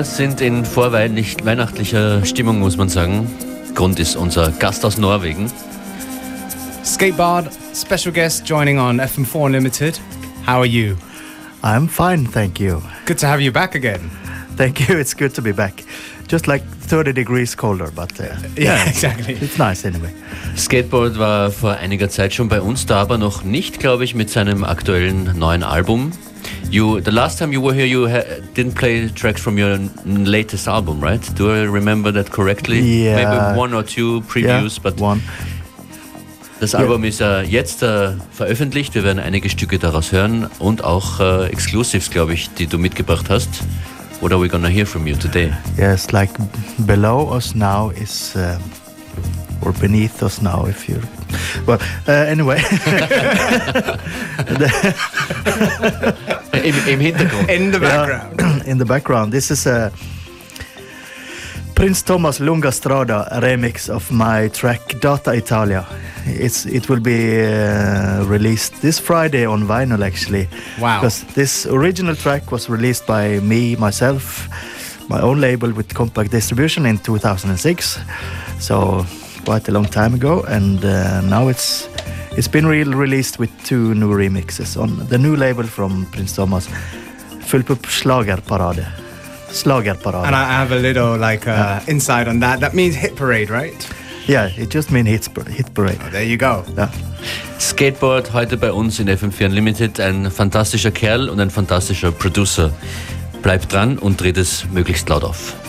Wir sind in vorweihnachtlicher Stimmung, muss man sagen. Grund ist unser Gast aus Norwegen. Skateboard, special guest joining on FM4 Unlimited. How are you? I'm fine, thank you. Good to have you back again. Thank you, it's good to be back. Just like 30 degrees colder, but uh, Yeah, exactly. it's nice anyway. Skateboard war vor einiger Zeit schon bei uns, da aber noch nicht, glaube ich, mit seinem aktuellen neuen Album. You, the last time you were here, you ha didn't play tracks from your latest album, right? Do I remember that correctly? Yeah. Maybe one or two previews, yeah, but one. das Album ist äh, jetzt äh, veröffentlicht. Wir werden einige Stücke daraus hören und auch äh, Exclusives, glaube ich, die du mitgebracht hast. What are we gonna hear from you today? Yes, like below us now is, um, or beneath us now, if you're Well, uh, anyway. Im, Im Hintergrund. In the Yeah, background. in the background, this is a Prince Thomas Lunga Strada remix of my track Data Italia. It's it will be uh, released this Friday on vinyl actually. Wow. Because this original track was released by me myself, my own label with Compact Distribution in 2006. So quite a long time ago, and uh, now it's it's been re- released with two new remixes on the new label from Prince Thomas, Fullpup Schlagerparade. Schlagerparade. And I have a little like uh, insight on that. That means hit parade, right? yeah, it just means hit, hit parade. There you go. Yeah. Skateboard heute bei uns in FM4 Unlimited. Ein fantastischer Kerl und ein fantastischer Producer. Bleibt dran und dreht es möglichst laut auf.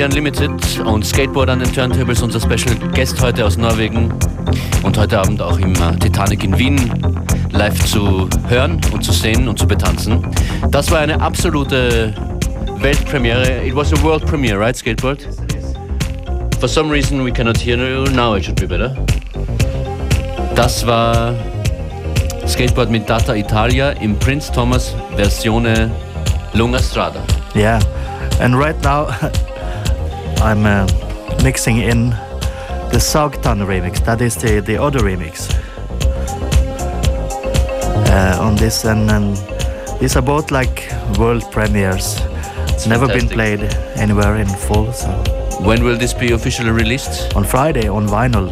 FM4 Unlimited und Skateboard an den Turntables, unser Special Guest heute aus Norwegen und heute Abend auch im äh, Titanic in Wien live zu hören und zu sehen und zu betanzen. Das war eine absolute Weltpremiere. It was a world premiere, right, Skateboard? For some reason we cannot hear you. Now it should be better. Das war Skateboard mit Data Italia im Prince Thomas Versione Lunga Strada. Yeah, and right now I'm uh, mixing in the Sagtan remix. That is the, the other remix uh, on this, and, and these are both like world premieres. It's never been played anywhere in full. So When will this be officially released? on Friday on vinyl.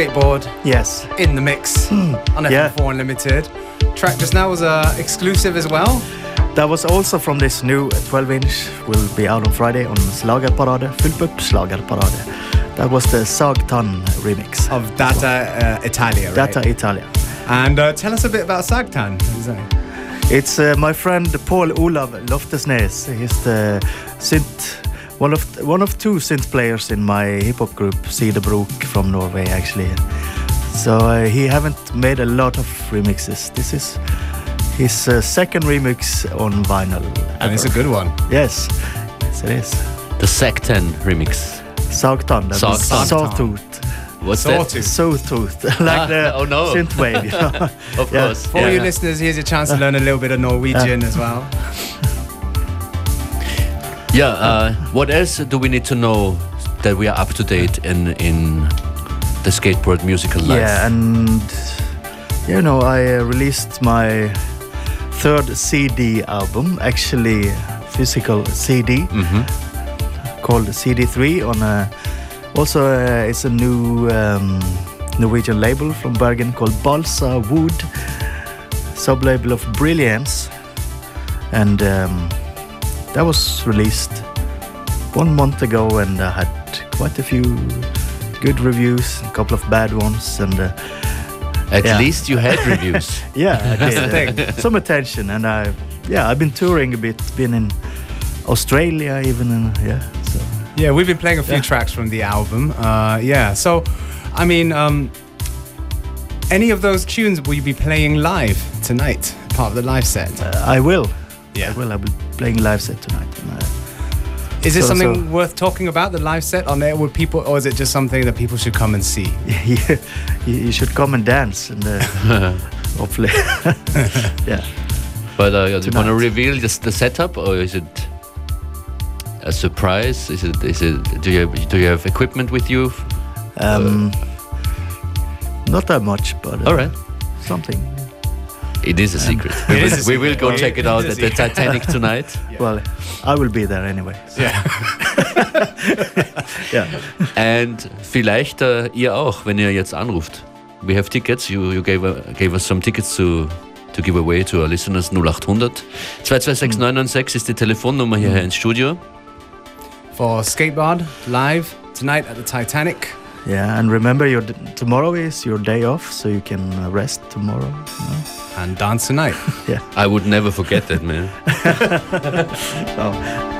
Skateboard Yes. in the mix on Yeah. FM4 Unlimited. Track just now was uh, exclusive as well. That was also from this new 12 inch, will be out on Friday on Slagerparade, Fyllpup Slagerparade. That was the Sagtan remix. of Data uh, Italia, right? Data Italia. And uh, tell us a bit about Sagtan. It's uh, my friend Paul Olav Loftesnes. He's the synth, one of one of two synth players in my hip hop group, Sidebrok from Norway, actually. So uh, he haven't made a lot of remixes. This is his uh, second remix on vinyl. And it's a good one. Yes, yes it is. The Secten remix. Sagtan, that is Sagtan. sawtooth. What's Sawtooth. Sawtooth, like Ah, the oh no. synth wave. You know? Of Yeah. course. For all you listeners, here's a chance to learn a little bit of Norwegian as well. Yeah. Uh, what else do we need to know that we are up to date in in the skateboard musical life? Yeah, and you know, I uh, released my third CD album, actually physical CD, Mhm. called CD3. On a, also, uh, it's a new um, Norwegian label from Bergen called Balsa Wood, sub-label of Brilliance, and um, that was released one month ago, and I had quite a few good reviews, a couple of bad ones, and. Uh, At Yeah. least you had reviews. yeah, I That's the did. thing. Some attention, and I, yeah, I've been touring a bit. Been in Australia, even, and yeah. So Yeah, we've been playing a few Yeah. tracks from the album. Uh, yeah, so I mean, um, any of those tunes will you be playing live tonight? Part of the live set. uh, I will. Yeah. I will. I'll be playing live set tonight. And, uh, Is this so- something so- worth talking about? The live set on there? Would people, or is it just something that people should come and see? yeah, you, you should come and dance, and uh, hopefully, yeah. But uh, do you want to reveal just the setup, or is it a surprise? Is it? Is it? Do you have, do you have equipment with you? Um, not that much, but uh, All right. something. It is a secret. It we will, a we will secret. go It check it is out at the secret. Titanic tonight. Well, I will be there anyway. so, Yeah. yeah. And vielleicht uh, ihr auch, wenn ihr jetzt anruft. We have tickets. You, you gave, uh, gave us some tickets to, to give away to our listeners. 0800 226 996 ist die Telefonnummer hierher ins Studio. For Skateboard live tonight at the Titanic. Yeah, and remember, your tomorrow is your day off, so you can uh, rest tomorrow. you know? And dance tonight. yeah. I would never forget that, man. So,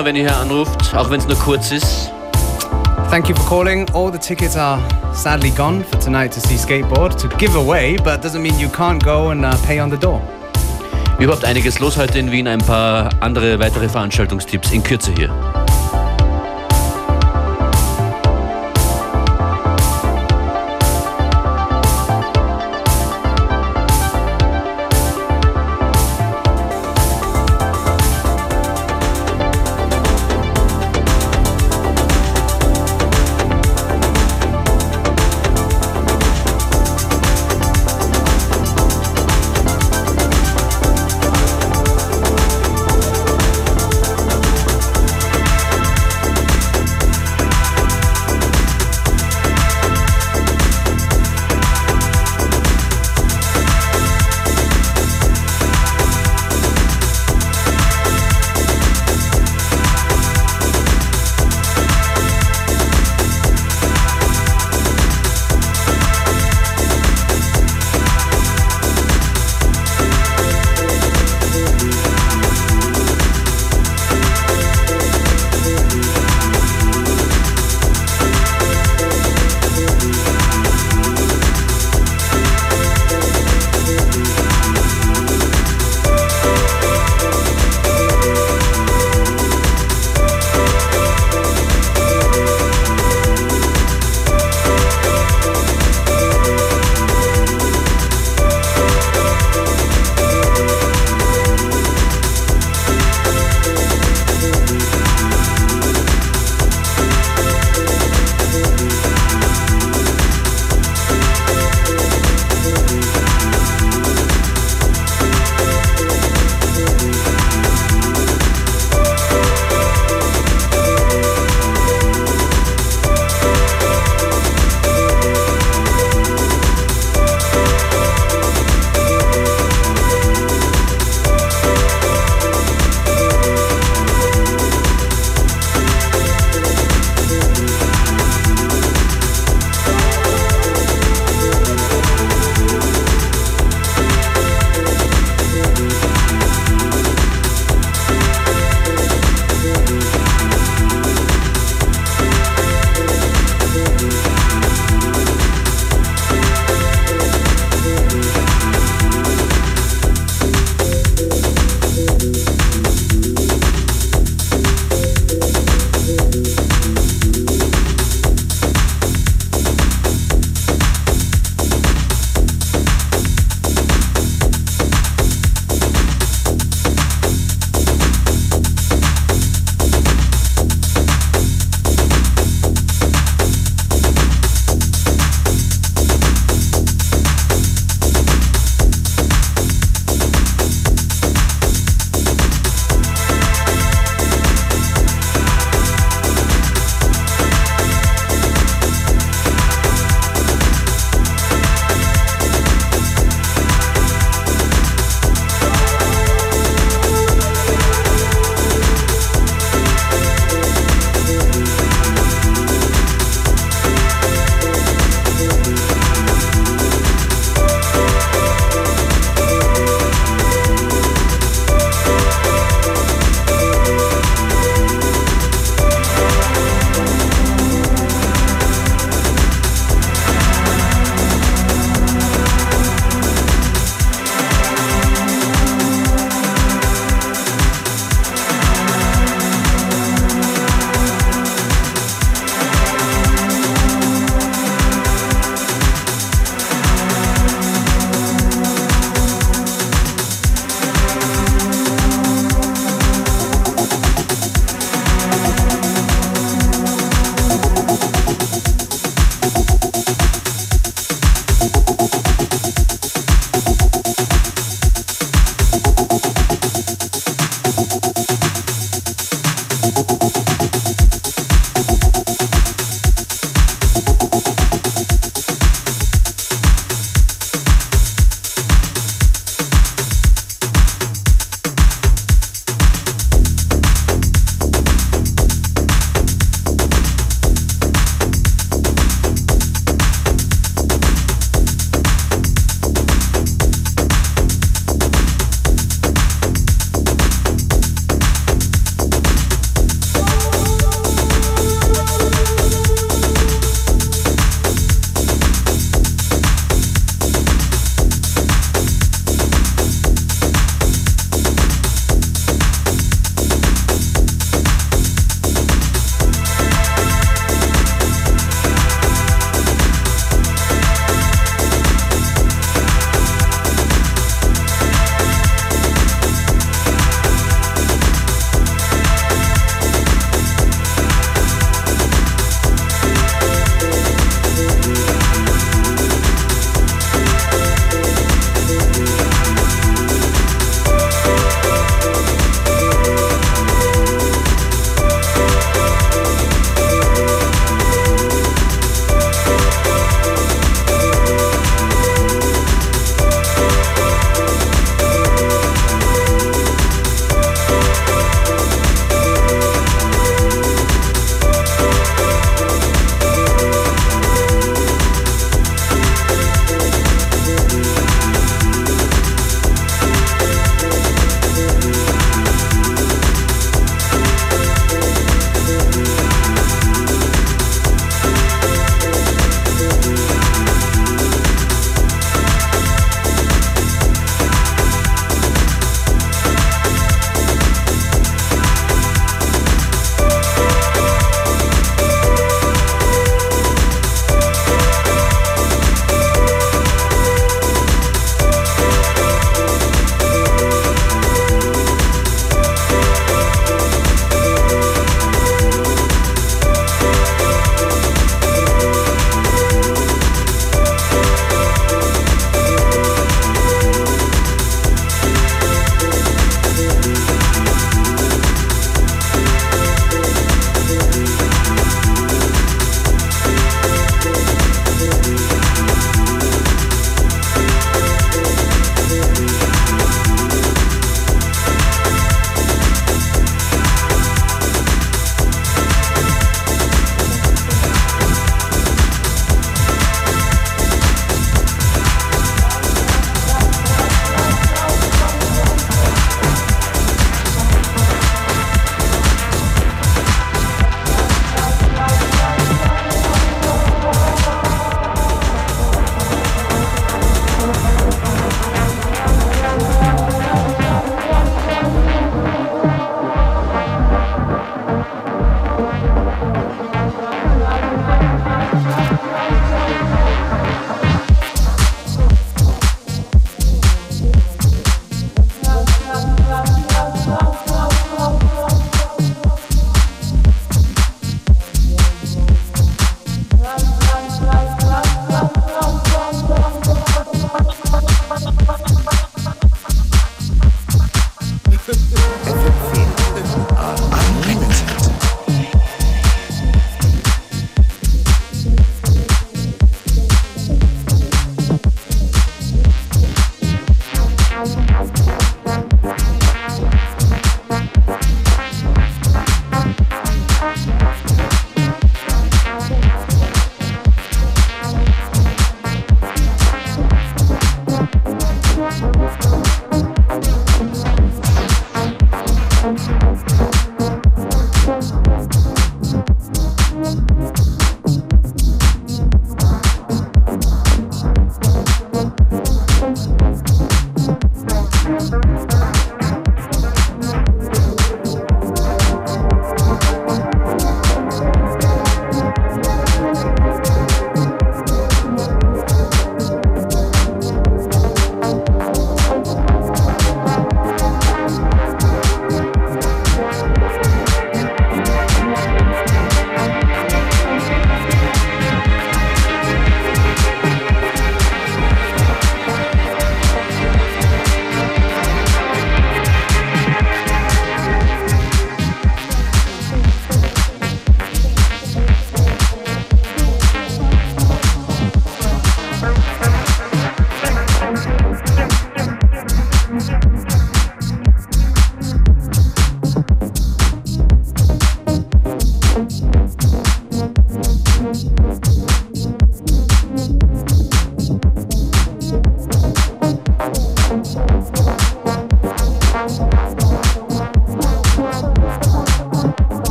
immer, wenn ihr hier anruft, auch wenn es nur kurz ist. Thank you for calling. All the tickets are sadly gone for tonight to see Skateboard to give away, but doesn't mean you can't go and uh, pay on the door. Überhaupt einiges los heute in Wien, ein paar andere weitere Veranstaltungstipps in Kürze hier.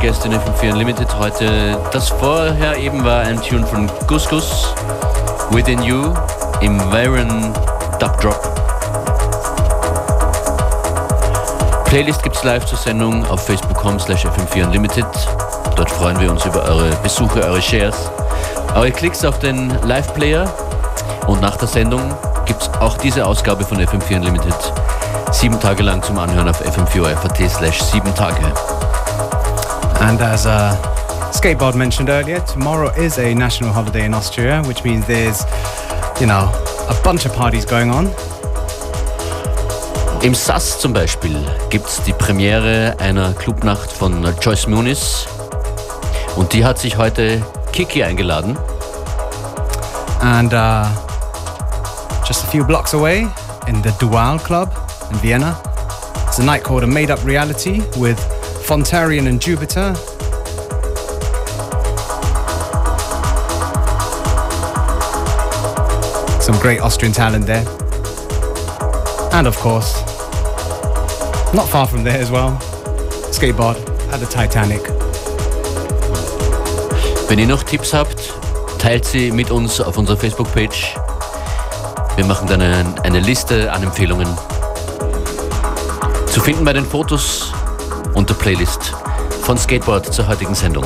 Guest in FM4 Unlimited heute. Das vorher eben war ein Tune von Gus Gus, Within You, im Varen Dub Drop. Playlist gibt's live zur Sendung auf facebook.com slash fm4 unlimited. Dort freuen wir uns über eure Besuche, eure Shares, eure Klicks auf den Live-Player. Und nach der Sendung gibt's auch diese Ausgabe von FM4 Unlimited sieben Tage lang zum Anhören auf fm4 slash sieben Tage. And as uh, Skateboard mentioned earlier, tomorrow is a national holiday in Austria, which means there's, you know, a bunch of parties going on. Im SAS zum Beispiel gibt es die Premiere einer Clubnacht von Joyce Muniz und die hat sich heute Kiki eingeladen. And uh, just a few blocks away in the Dual Club in Vienna, it's a night called A Made Up Reality with Fontarian and Jupiter. Some great Austrian talent there. And of course, not far from there as well, skateboard at the Titanic. Wenn ihr noch Tipps habt, teilt sie mit uns auf unserer Facebook-Page. Wir machen dann eine, eine Liste an Empfehlungen. Zu finden bei den Fotos und der Playlist von Skateboard zur heutigen Sendung.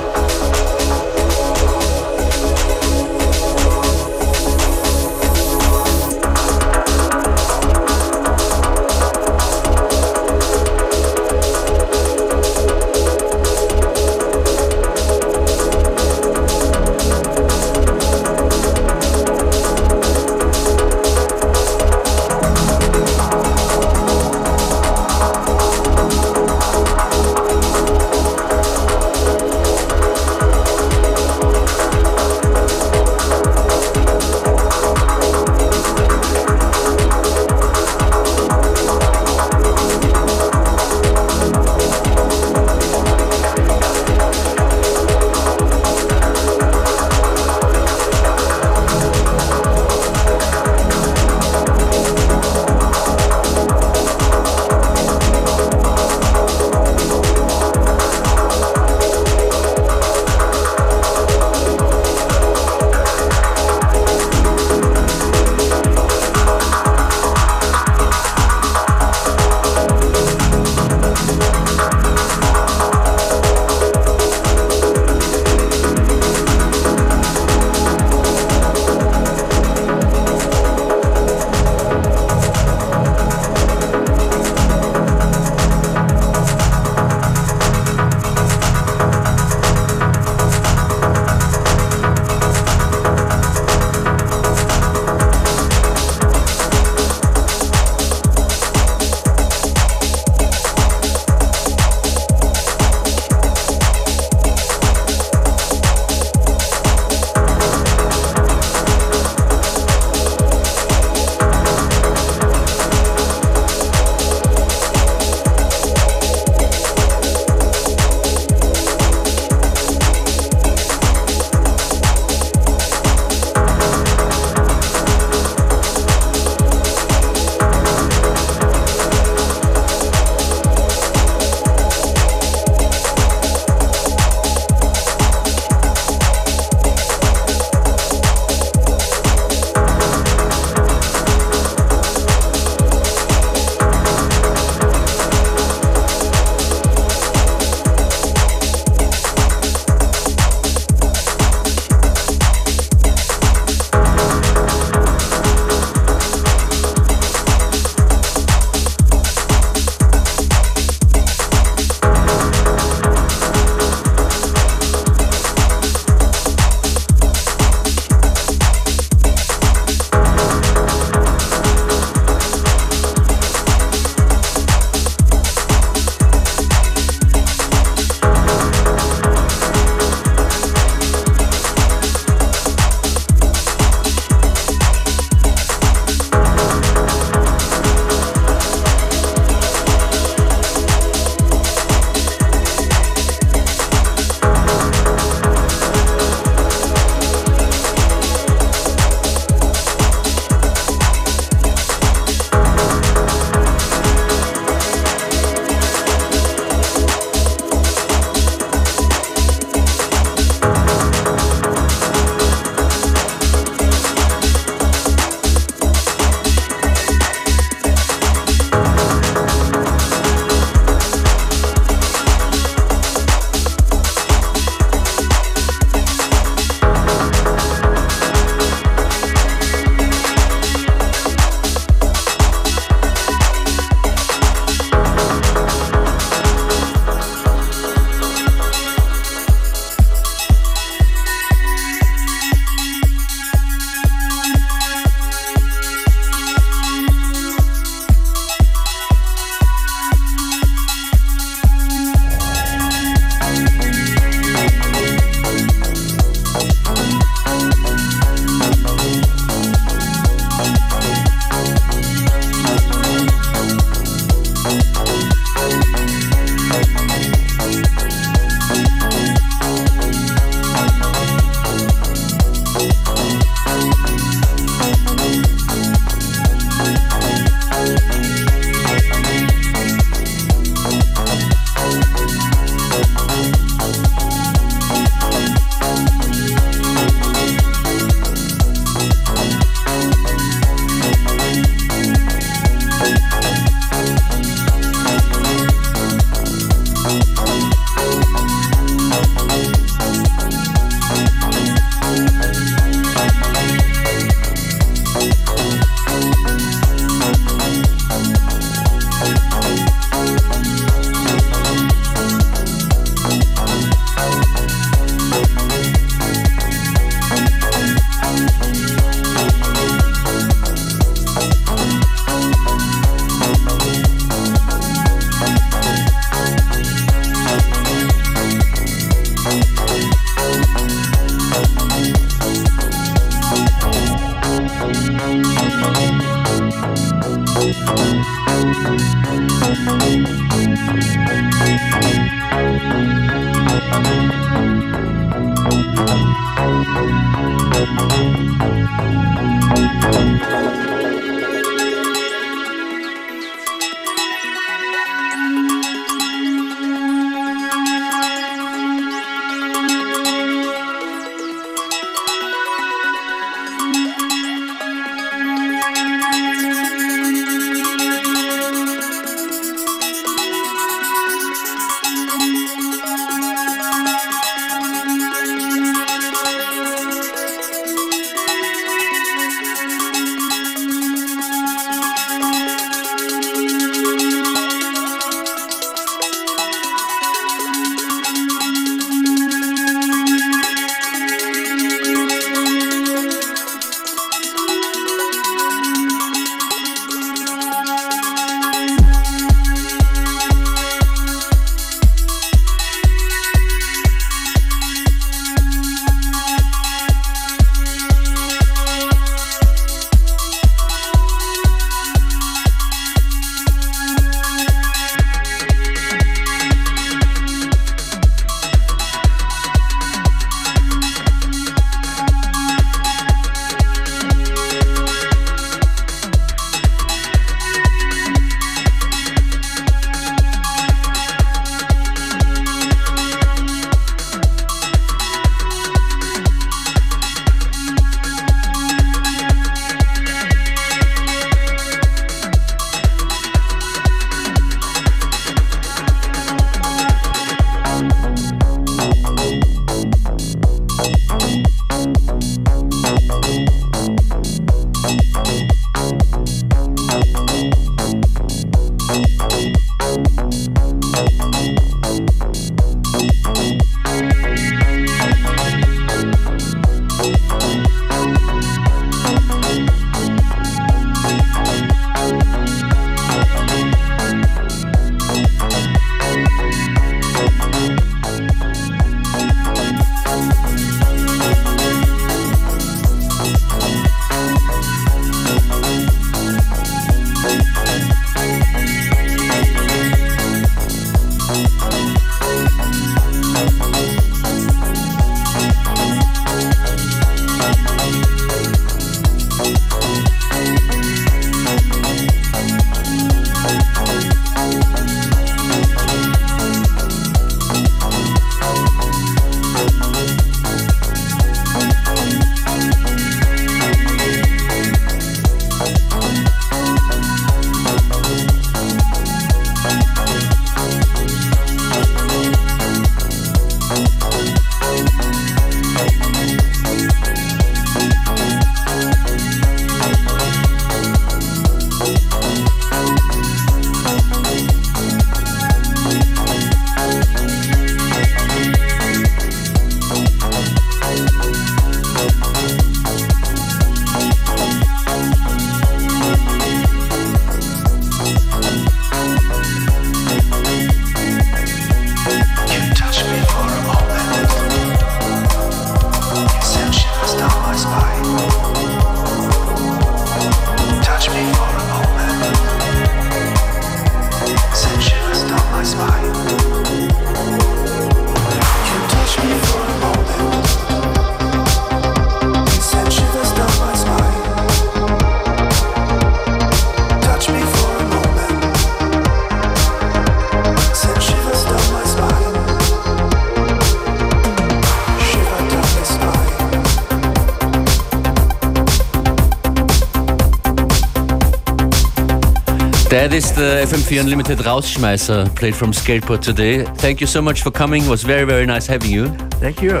That is the FM4 Unlimited Rausschmeißer played from Skateboard today. Thank you so much for coming. It was very, very nice having you. Thank you.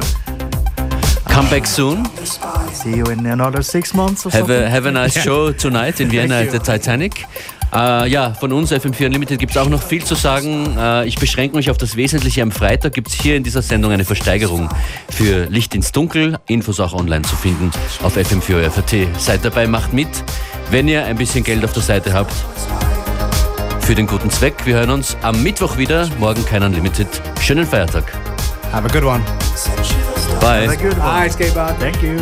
Come back soon. See you in another six months or Have something. a, have a nice show tonight in Vienna at the Titanic. Äh, ja, von uns FM4 Unlimited gibt es auch noch viel zu sagen. Äh, ich beschränke mich auf das Wesentliche. Am Freitag gibt es hier in dieser Sendung eine Versteigerung für Licht ins Dunkel. Infos auch online zu finden auf FM4 Seid dabei, macht mit. Wenn ihr ein bisschen Geld auf der Seite habt, für den guten Zweck. Wir hören uns am Mittwoch wieder. Morgen kein Unlimited. Schönen Feiertag. Have a good one. Bye. Have a good one. Bye, skateboard. Thank you.